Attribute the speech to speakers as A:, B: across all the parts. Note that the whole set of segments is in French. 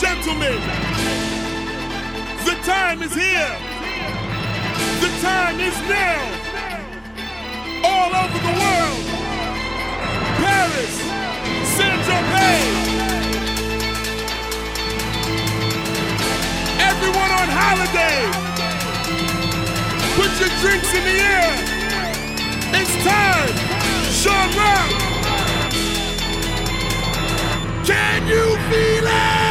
A: gentlemen, the time is here. The time is now. All over the world. Paris, Saint-Germain. Everyone on holiday. Put your drinks in the air. It's time. Sean Rock. Can you feel it?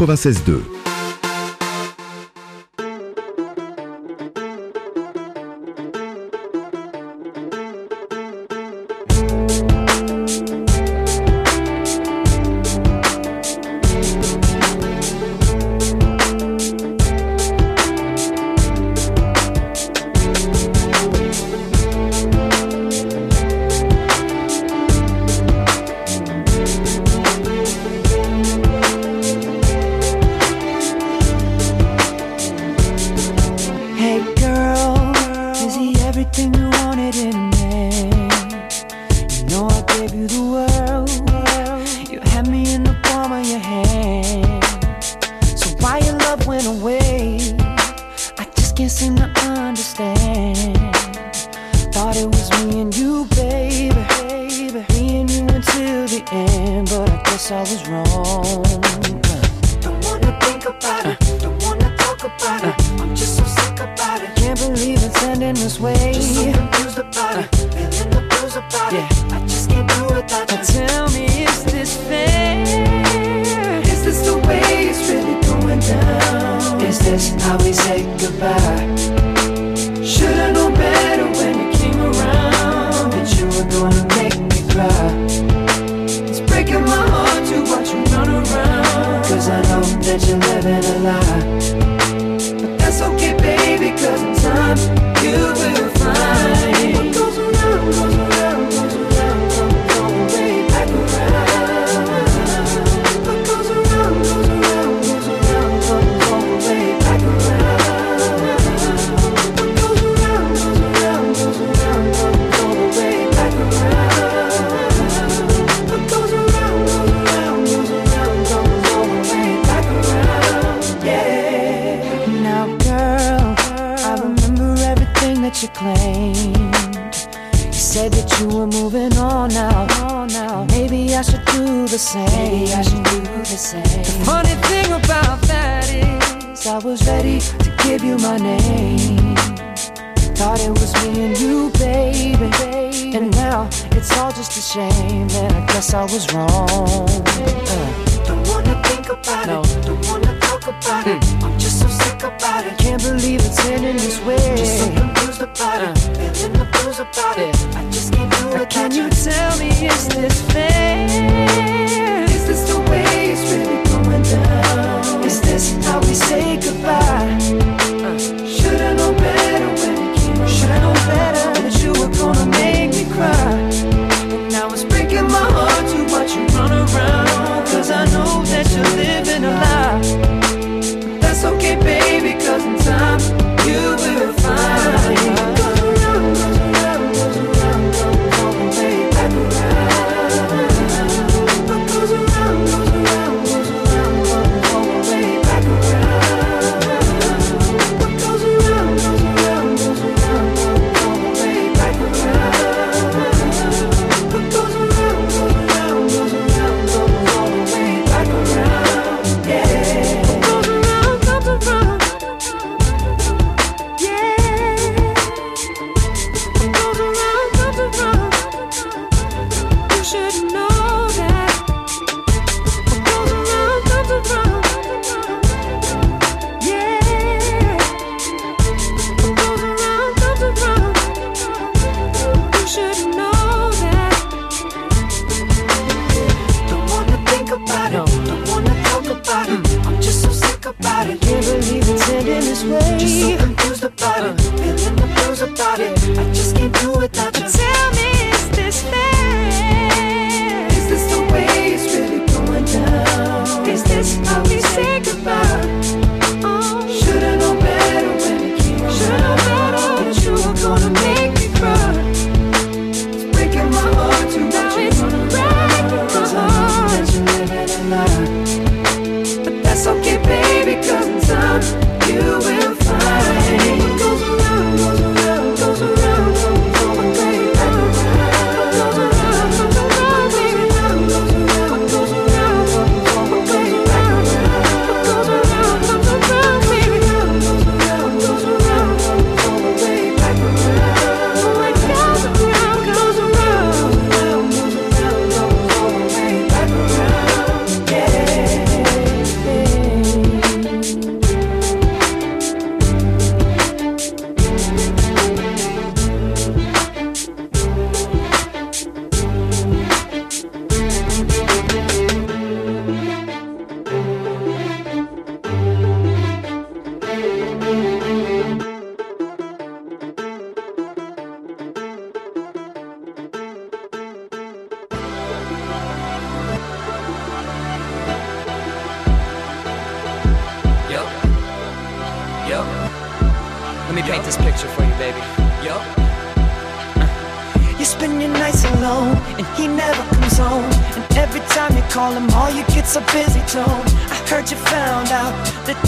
B: 96.2.
C: we're moving on now. On now. Maybe I should do the same. Maybe I should do the same. The funny thing about that is, I was ready to give you my name. Thought it was me and you, baby. baby. And now it's all just a shame, and I guess I was wrong. Uh. Don't wanna think about no. it. Don't wanna talk about mm. it. Hmm. I'm just so sick about it. Can't believe it's ending this way. Just so confused about uh. it. Feeling the blues about yeah. it. I but can you tell me, is this fair? Is this the way it's really going down? Is this how we say goodbye?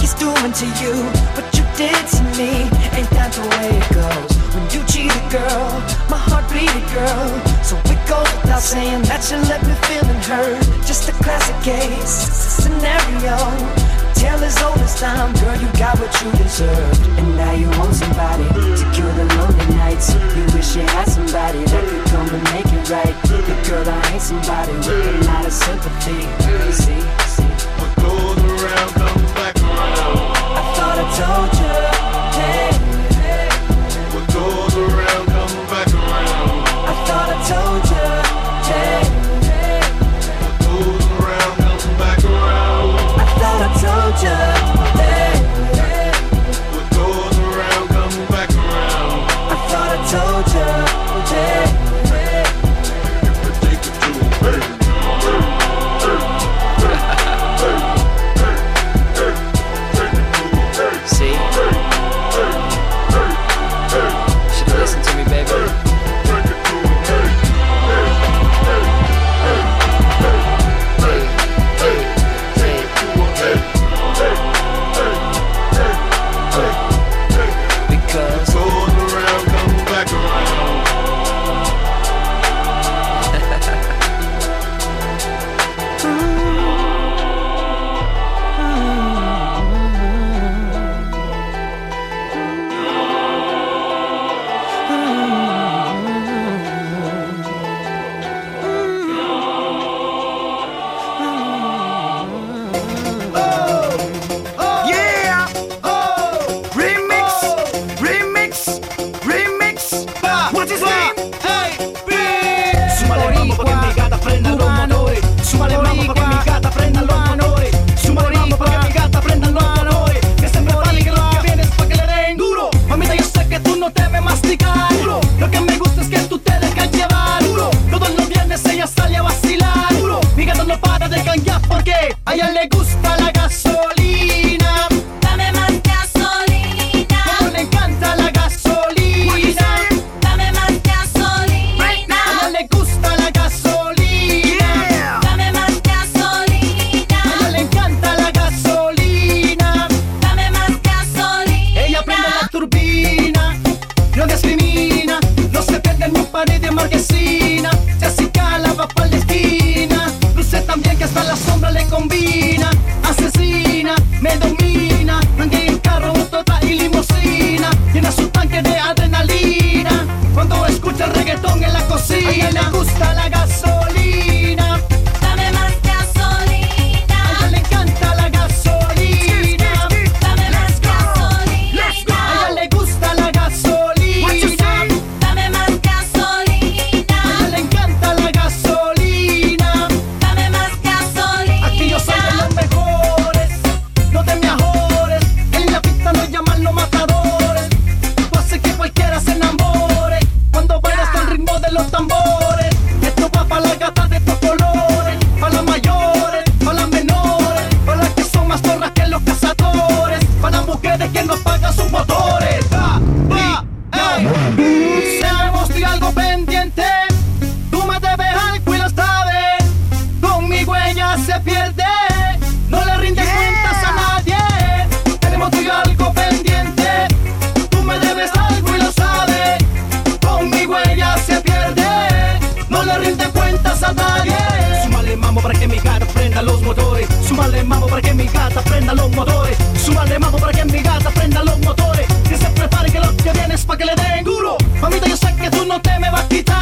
D: he's doing to you What you did to me. Ain't that the way it goes? When you cheat a girl My heart bleeded girl. So it goes without saying That you left me feeling hurt. Just a classic case Scenario. Tale as old as time. Girl, you got what you deserved. And now you want somebody To cure the lonely nights. You wish you had somebody That could come and make it right. The girl, I ain't somebody With a lot of sympathy. See, see.
E: What goes around
D: told you.
F: mamo perché mi gata prenda lo motore. Su madre mamo perché mi gata prenda lo motore. Que se prepare che l'occhio viene es pa' que le den duro Mamita yo sé que tú no te me vas a quitar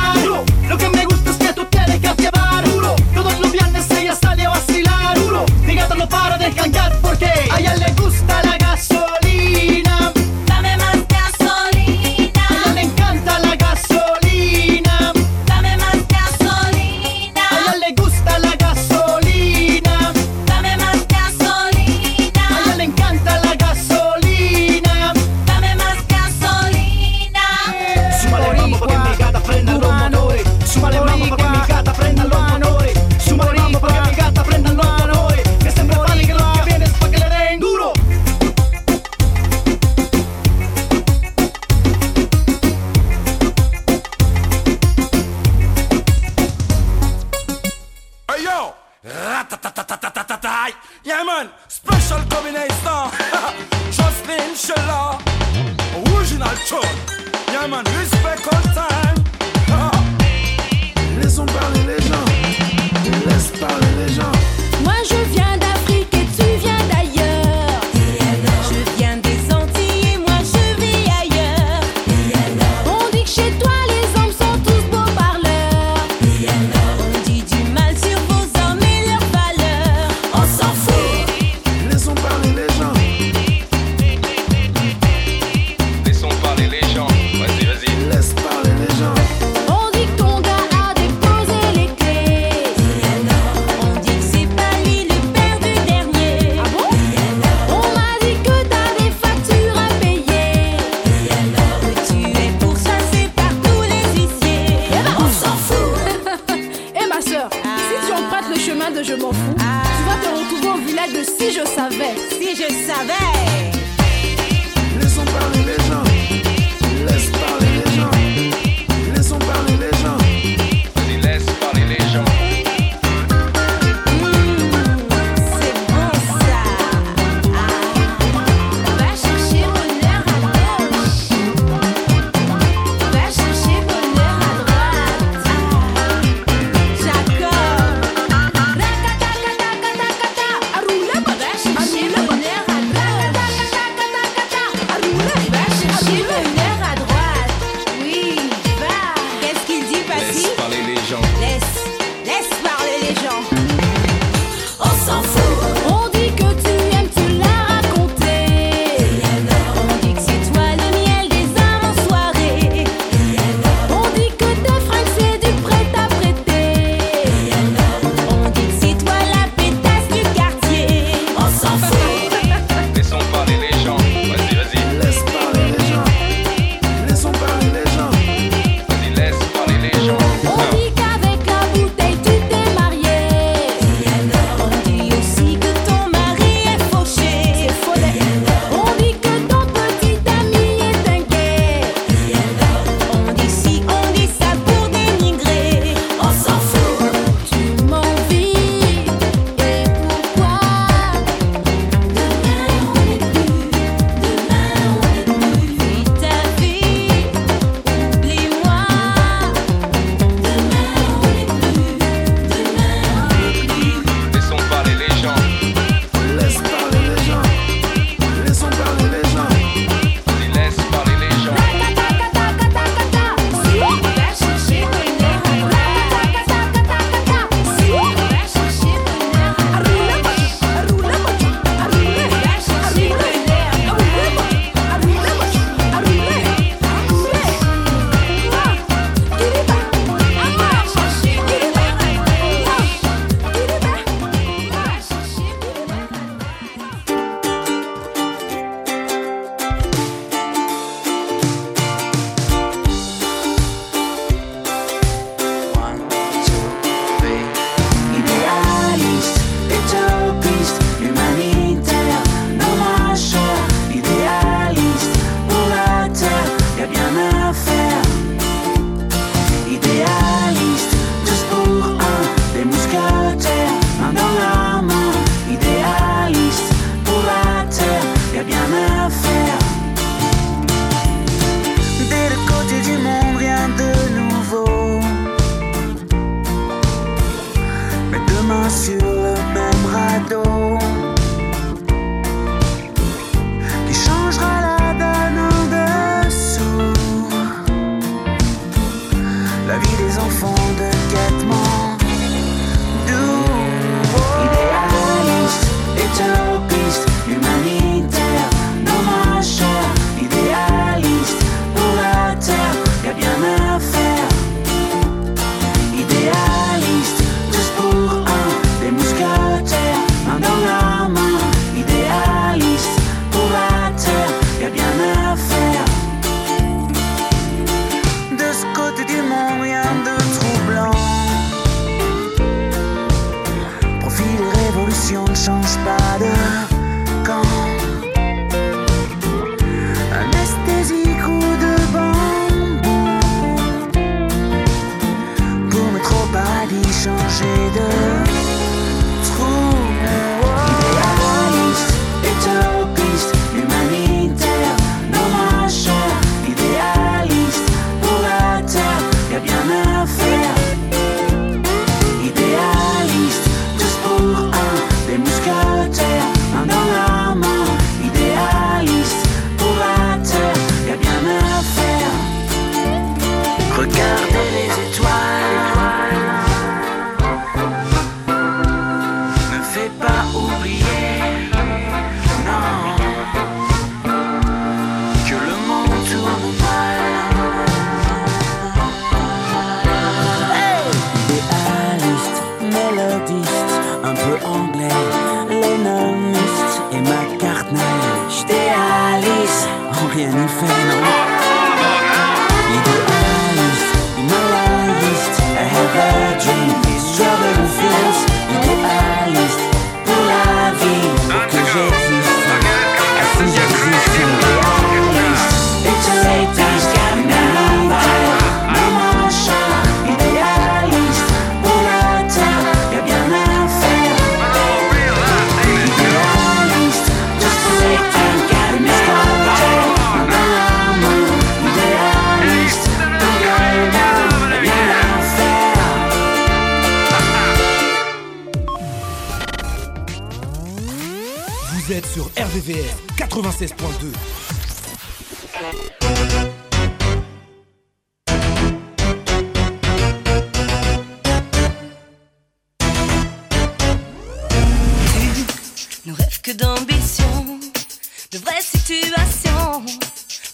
G: 96.2.
F: Ne rêve que d'ambition, de vraies situations,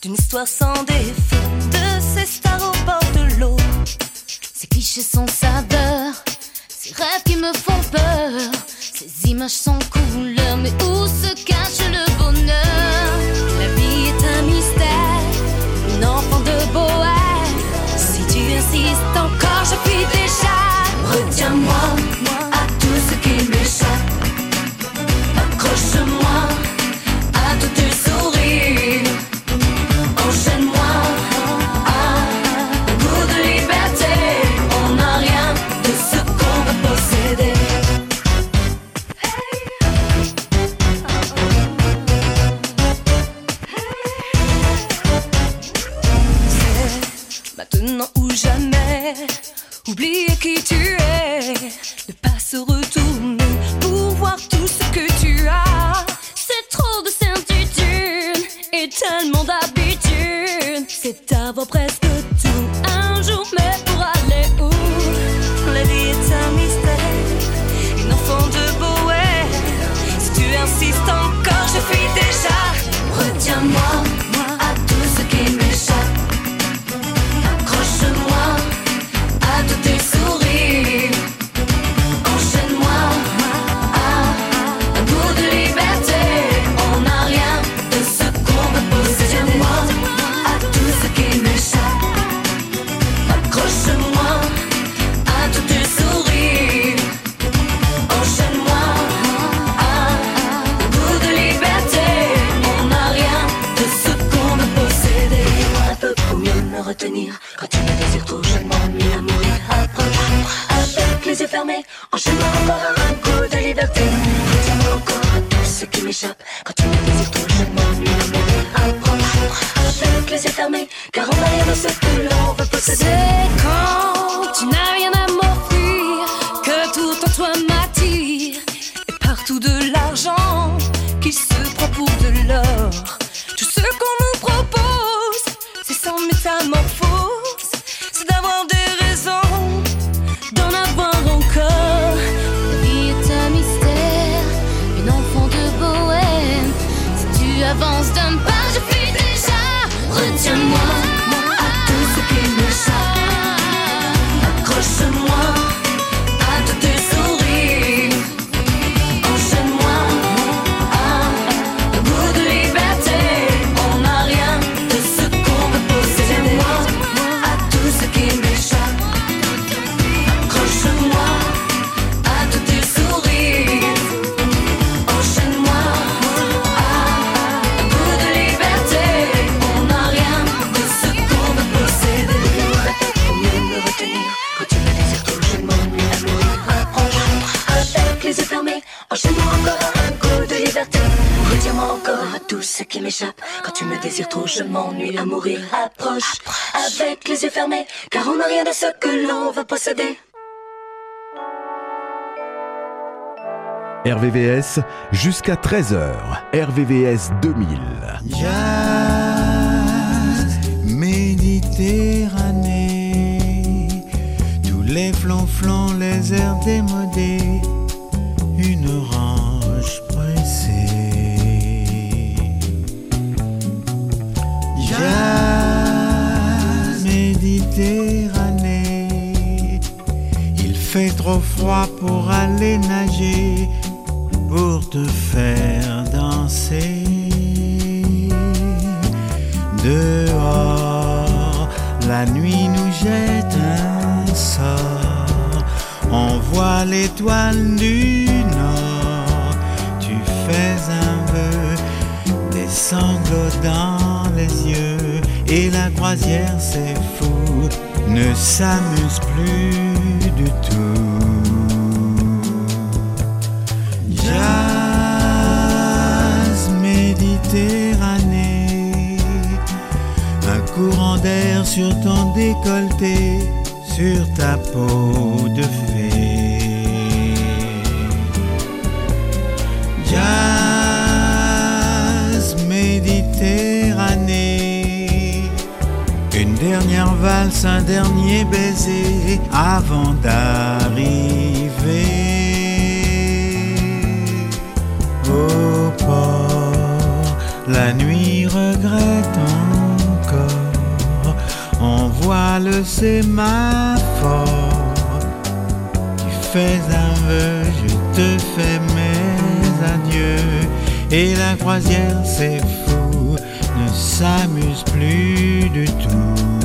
F: d'une histoire sans défaut, de ces stars au bord de l'eau. Ces clichés sont saveur, ces rêves qui me font peur. Ces images sont couleur, mais où se cache le bonheur? La vie est un mystère, un enfant de bohème. Si tu insistes encore, je puis déjà. Retiens-moi à tout ce qui m'échappe. Accroche-moi à tous tes sourires. Oublier qui tu es, ne pas se retourner. je m'ennuie à mourir. Approche, avec les yeux fermés, car on n'a rien de ce que l'on veut posséder.
B: RVVS jusqu'à 13h. RVVS 2000.
H: Méditerranée, tous les flancs, les airs démodés. fait trop froid pour aller nager, pour te faire danser. Dehors, la nuit nous jette un sort. On voit l'étoile du nord. Tu fais un vœu, des sanglots dans les yeux. Et la croisière, c'est fou, ne s'amuse plus du tout. Courant d'air sur ton décolleté, sur ta peau de fée. Jazz Méditerranée, une dernière valse, un dernier baiser avant d'arriver au port. La nuit regrette encore. Voit le sémaphore. Tu fais un vœu, je te fais mes adieux. Et la croisière, c'est fou, ne s'amuse plus du tout.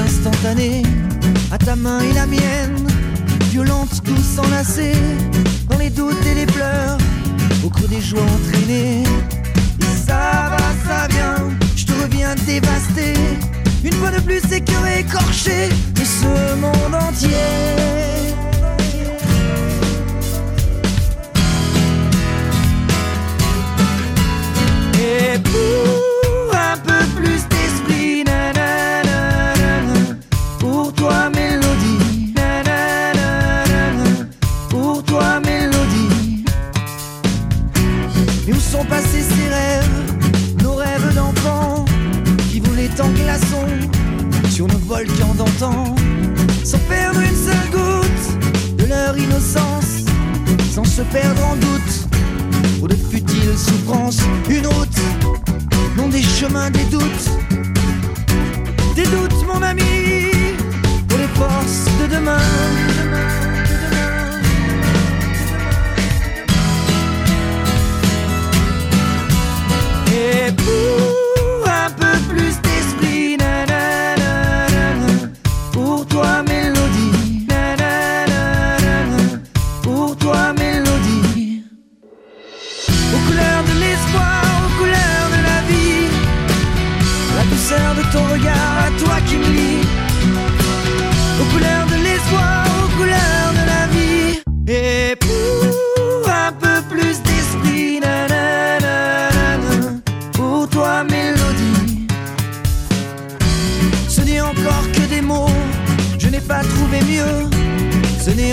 I: À
C: cet instantané. À ta main et la mienne, violente, douce, enlacée. Dans les doutes et les pleurs, au creux des joies entraînées. Et ça va, ça vient, je te reviens dévasté. Une fois de plus écœuré, écorché de ce monde entier. Nos volcans d'antan, sans perdre une seule goutte de leur innocence, sans se perdre en doute pour de futiles souffrances. Une route, non des chemins, des doutes. Des doutes, mon ami, pour les forces de demain.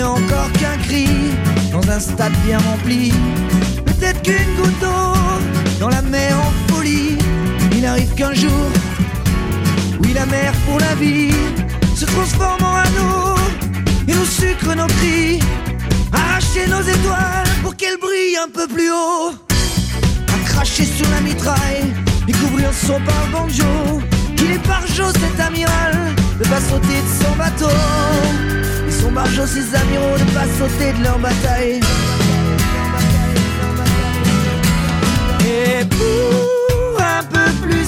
C: Encore qu'un cri dans un stade bien rempli. Peut-être qu'une goutte d'eau dans la mer en folie. Il n'arrive qu'un jour, oui, la mer pour la vie se transforme en anneau et nous sucre nos cris. Arracher nos étoiles pour qu'elles brillent un peu plus haut. À cracher sur la mitraille et couvrir son par banjo. Il est par jour cet amiral de pas sauter de son bateau. Son barjo, ses amiraux de pas sauter de leur bataille. Et pour un peu plus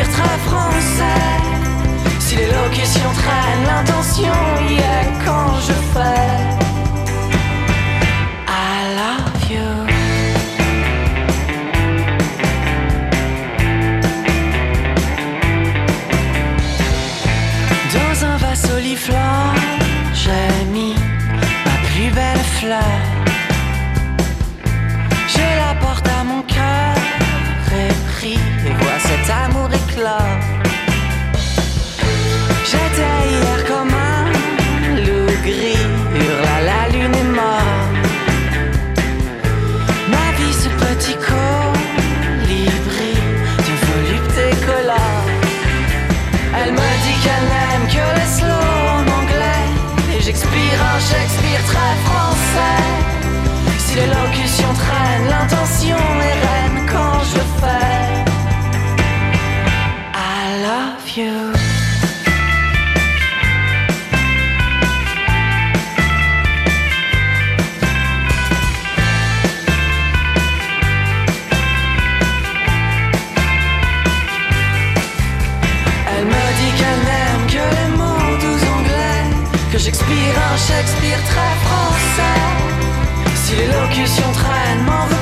I: Shakespeare très français. Si les locutions traînent, l'intention y est quand je fais. J'ai mis ma plus belle fleur J'étais hier comme un loup gris, hurle à la lune est mort. Ma vie ce petit colibri de volupté colore. Elle me dit qu'elle n'aime que les slow en anglais et j'expire un Shakespeare très français. Shakespeare très français. Si l'élocution traîne, m'en veux.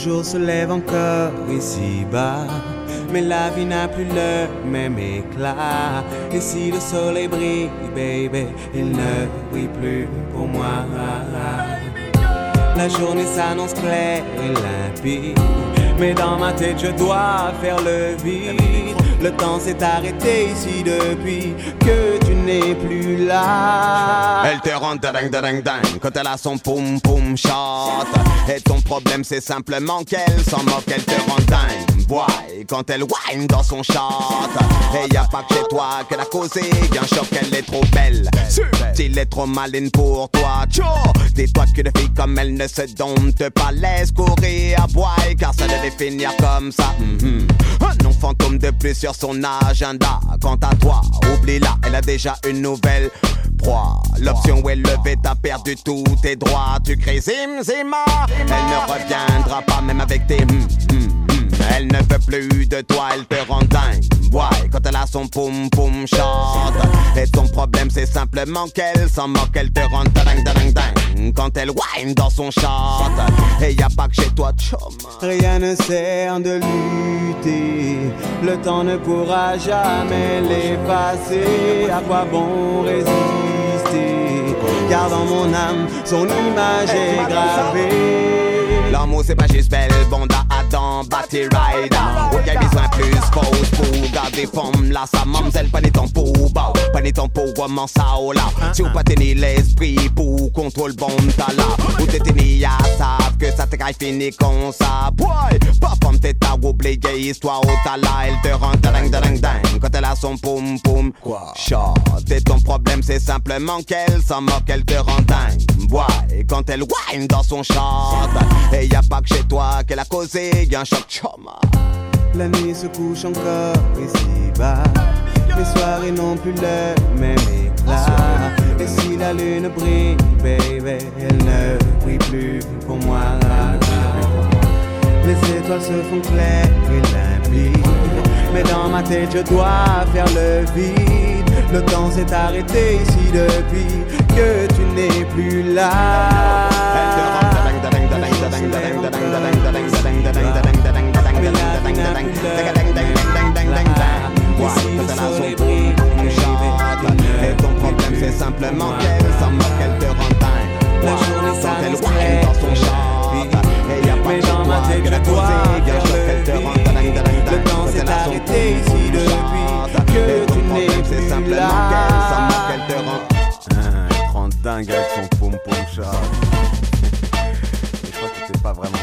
J: Le jour
H: se lève encore ici-bas. Mais la vie n'a plus le même éclat. Et si le soleil brille, baby, il ne brille plus pour moi. La journée s'annonce claire et limpide. Mais dans ma tête, je dois faire le vide. Le temps s'est arrêté ici depuis que
K: elle te rend ding ding ding quand elle a son poum poum shot. Et ton problème c'est simplement qu'elle s'en moque, elle te rend dingue. Quand elle whine dans son shot. Et y a pas que chez toi qu'elle a causé un choc, elle est trop belle. Subtil est trop maline pour toi. Tcho, dis-toi que de filles comme elle ne se domptent pas. Laisse courir à boy, car ça devait finir comme ça. Mhm. Un fantôme de plus sur son agenda. Quant à toi, oublie-la, elle a déjà une nouvelle proie. L'option est levée, t'as perdu tous tes droits. Tu crées Zim Zima, elle ne reviendra pas même avec tes hum. Elle ne veut plus de toi, elle te rend dingue. Ouais, quand elle a son poum poum chante. Et ton problème c'est simplement qu'elle s'en moque, elle te rend dingue dingue dingue. Quand elle whine dans son chante. Et y a pas que chez toi, chum. Rien ne sert de lutter. Le temps ne pourra jamais l'effacer. À quoi bon résister? Car dans mon âme, son image est gravée. L'amour c'est pas juste belle, bonda Adam, Batty Rider. Besoin plus fausse pour garder forme là, sa mamzelle, ni temps pour bas, ni temps pour comment ça oh là? Si vous pas tenir l'esprit pour contrôle bon là, ou t'es tenu à savent que ça te caille fini comme ça. Boy, pas femme t'es ta oublié histoire au t'as là, elle te rend ding ding ding quand elle a son poum poum. Quoi? Shot, et ton problème c'est simplement qu'elle s'en moque, elle te rend dingue. Boy, quand elle whine dans son chant, et y a pas que chez toi qu'elle a causé, choma. La nuit se couche encore ici-bas. Les soirées n'ont plus le même éclat. Et si la lune brille, baby, elle ne brille plus pour moi. Les étoiles se font claires et limpides. Mais dans ma tête, je dois faire le vide. Le temps s'est arrêté ici depuis que tu n'es plus là. Et ton problème c'est simplement qu'elle s'en moque, te rend dingue La journée s'arrête elle dans son char Et y'a pas que qu'elle te rend dingue Le ici depuis que tu n'es c'est simplement qu'elle s'en te rend dingue avec son poum poum chat. Je crois que pas vraiment